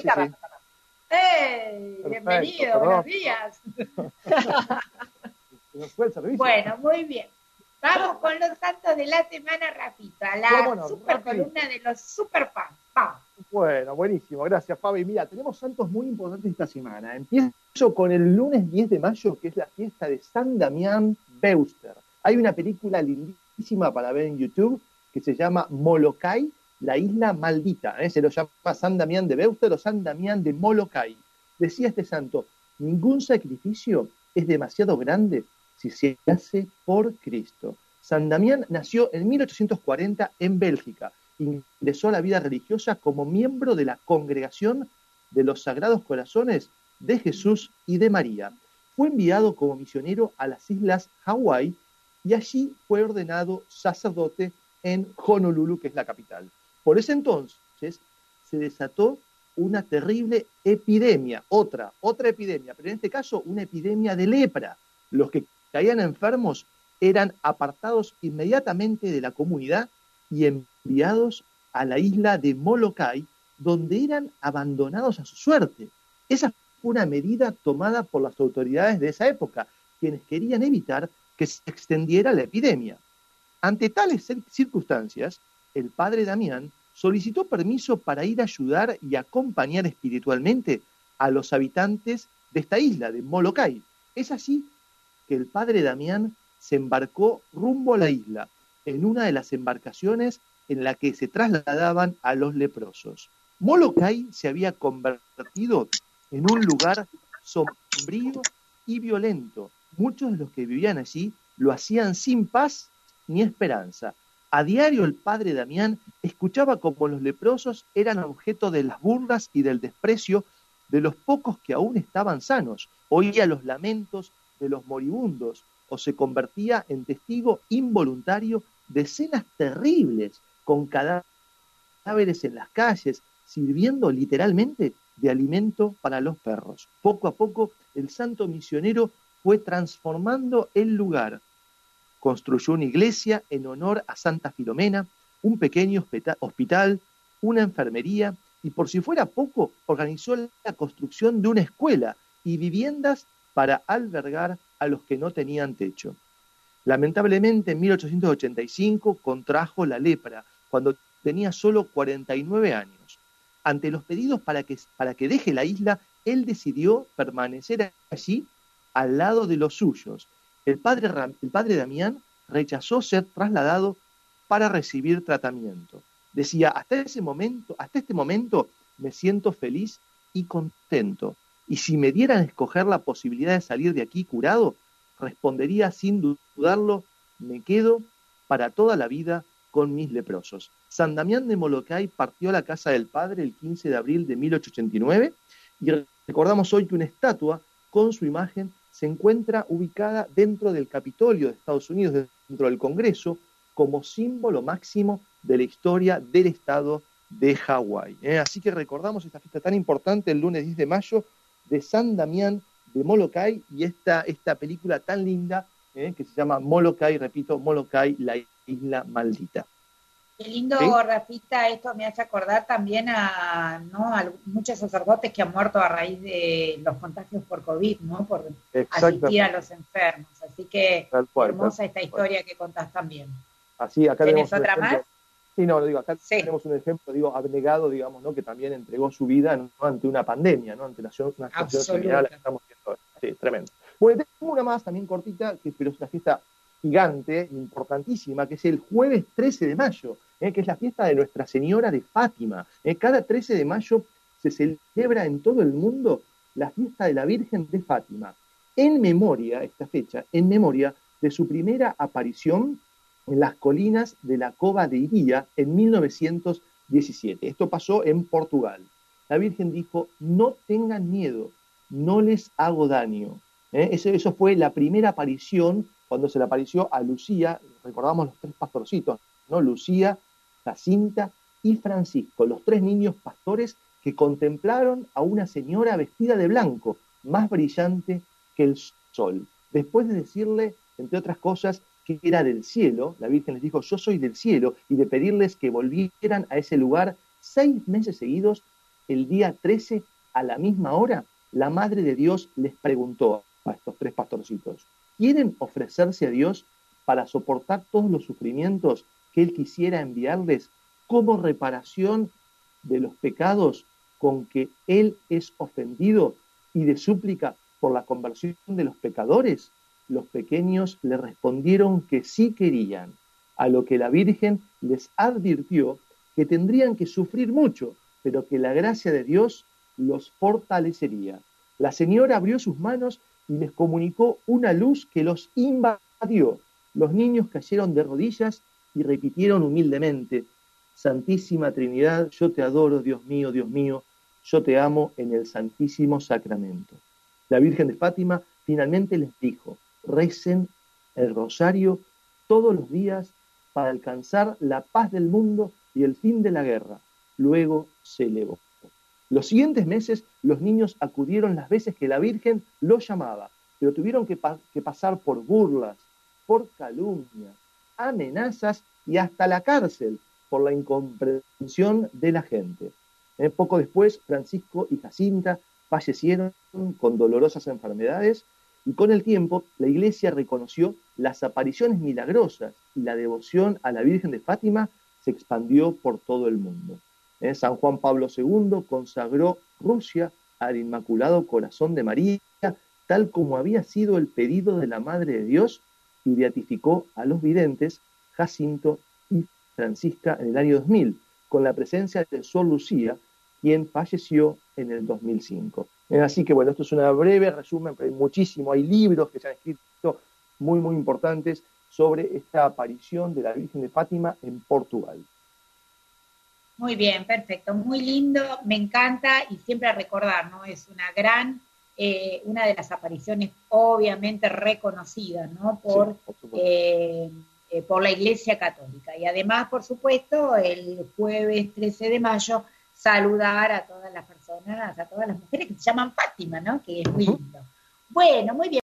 sí. ¡Hey! bienvenido, buenos días. bueno, muy bien. Vamos con los santos de la semana, Rafita, la super columna de los super fans. Bueno, buenísimo, gracias Fabi. Mira, tenemos santos muy importantes esta semana. Empiezo con el lunes 10 de mayo, que es la fiesta de San Damián Beuster. Hay una película lindísima para ver en YouTube que se llama Molokai, la isla maldita. ¿eh? Se lo llama San Damián de Beuster o San Damián de Molokai. Decía este santo, ningún sacrificio es demasiado grande si se hace por Cristo. San Damián nació en 1840 en Bélgica. Ingresó a la vida religiosa como miembro de la congregación de los Sagrados Corazones de Jesús y de María. Fue enviado como misionero a las islas Hawái y allí fue ordenado sacerdote en Honolulu, que es la capital. Por ese entonces se desató una terrible epidemia, otra, otra epidemia, pero en este caso una epidemia de lepra. Los que caían enfermos eran apartados inmediatamente de la comunidad y enviados a la isla de Molokai, donde eran abandonados a su suerte. Esa fue una medida tomada por las autoridades de esa época, quienes querían evitar que se extendiera la epidemia. Ante tales circunstancias, el padre Damián solicitó permiso para ir a ayudar y acompañar espiritualmente a los habitantes de esta isla, de Molokai. Es así que el padre Damián se embarcó rumbo a la isla, en una de las embarcaciones en la que se trasladaban a los leprosos. Molokai se había convertido en un lugar sombrío y violento. Muchos de los que vivían allí lo hacían sin paz ni esperanza. A diario el padre Damián escuchaba como los leprosos eran objeto de las burlas y del desprecio de los pocos que aún estaban sanos. Oía los lamentos de los moribundos o se convertía en testigo involuntario de escenas terribles con cadáveres en las calles, sirviendo literalmente de alimento para los perros. Poco a poco el santo misionero fue transformando el lugar, Construyó una iglesia en honor a Santa Filomena, un pequeño hospital, una enfermería y por si fuera poco, organizó la construcción de una escuela y viviendas para albergar a los que no tenían techo. Lamentablemente, en 1885 contrajo la lepra, cuando tenía solo 49 años. Ante los pedidos para que, para que deje la isla, él decidió permanecer allí al lado de los suyos el padre, el padre Damián rechazó ser trasladado para recibir tratamiento. Decía, hasta ese momento, hasta este momento me siento feliz y contento. Y si me dieran a escoger la posibilidad de salir de aquí curado, respondería sin dudarlo, me quedo para toda la vida con mis leprosos. San Damián de Molokai partió a la casa del padre el 15 de abril de 1889 y recordamos hoy que una estatua con su imagen se encuentra ubicada dentro del Capitolio de Estados Unidos, dentro del Congreso, como símbolo máximo de la historia del Estado de Hawái. ¿eh? Así que recordamos esta fiesta tan importante el lunes 10 de mayo de San Damián de Molokai y esta, esta película tan linda ¿eh? que se llama Molokai, repito, Molokai, la isla maldita. Qué lindo, Rafita, esto me hace acordar también a, ¿no? muchos sacerdotes que han muerto a raíz de los contagios por COVID, ¿no? Por asistir a los enfermos. Así que hermosa esta historia que contás también. Así, acá ¿Tienes otra más? Sí, no, digo, acá tenemos un ejemplo, digo, abnegado, digamos, ¿no? Que también entregó su vida ante una pandemia, ¿no? Ante la, una situación general que estamos viendo. Sí, tremendo. Bueno, tengo una más también cortita, que pero es una fiesta gigante, importantísima, que es el jueves 13 de mayo ¿eh? que es la fiesta de Nuestra Señora de Fátima. ¿eh? Cada 13 de mayo se celebra en todo el mundo la fiesta de la Virgen de Fátima, en memoria, esta fecha, en memoria de su primera aparición en las colinas de la Cova de Iría en 1917. Esto pasó en Portugal. La Virgen dijo, no tengan miedo, no les hago daño. ¿eh? Eso, eso, fue la primera aparición cuando se le apareció a Lucía, recordamos los tres pastorcitos, ¿no? Lucía, Jacinta y Francisco, los tres niños pastores que contemplaron a una señora vestida de blanco, más brillante que el sol. Después de decirle, entre otras cosas, que era del cielo, la Virgen les dijo, yo soy del cielo, y de pedirles que volvieran a ese lugar seis meses seguidos, el día 13, a la misma hora, la Madre de Dios les preguntó a estos tres pastorcitos, ¿quieren ofrecerse a Dios para soportar todos los sufrimientos que Él quisiera enviarles como reparación de los pecados con que Él es ofendido y de súplica por la conversión de los pecadores? Los pequeños le respondieron que sí querían, a lo que la Virgen les advirtió que tendrían que sufrir mucho, pero que la gracia de Dios los fortalecería. La señora abrió sus manos y les comunicó una luz que los invadió. Los niños cayeron de rodillas y repitieron humildemente, Santísima Trinidad, yo te adoro, Dios mío, Dios mío, yo te amo en el Santísimo Sacramento. La Virgen de Fátima finalmente les dijo, recen el rosario todos los días para alcanzar la paz del mundo y el fin de la guerra. Luego se elevó. Los siguientes meses los niños acudieron las veces que la Virgen los llamaba, pero tuvieron que, pasar por burlas, por calumnias, amenazas y hasta la cárcel por la incomprensión de la gente. Eh, poco después, Francisco y Jacinta fallecieron con dolorosas enfermedades y con el tiempo la iglesia reconoció las apariciones milagrosas y la devoción a la Virgen de Fátima se expandió por todo el mundo. Eh, San Juan Pablo II consagró Rusia al Inmaculado Corazón de María, tal como había sido el pedido de la Madre de Dios, y beatificó a los videntes Jacinto y Francisca en el año 2000, con la presencia de Sol Lucía, quien falleció en el 2005. Así que bueno, esto es una breve resumen, pero hay muchísimo, hay libros que se han escrito muy, muy importantes sobre esta aparición de la Virgen de Fátima en Portugal. Muy bien, perfecto, muy lindo, me encanta y siempre a recordar, ¿no? Es una gran, eh, una de las apariciones obviamente reconocidas, ¿no? Por, eh, eh, por la Iglesia Católica. Y además, por supuesto, el jueves 13 de mayo, saludar a todas las personas, a todas las mujeres que se llaman Fátima, ¿no? Que es muy lindo. Bueno, muy bien.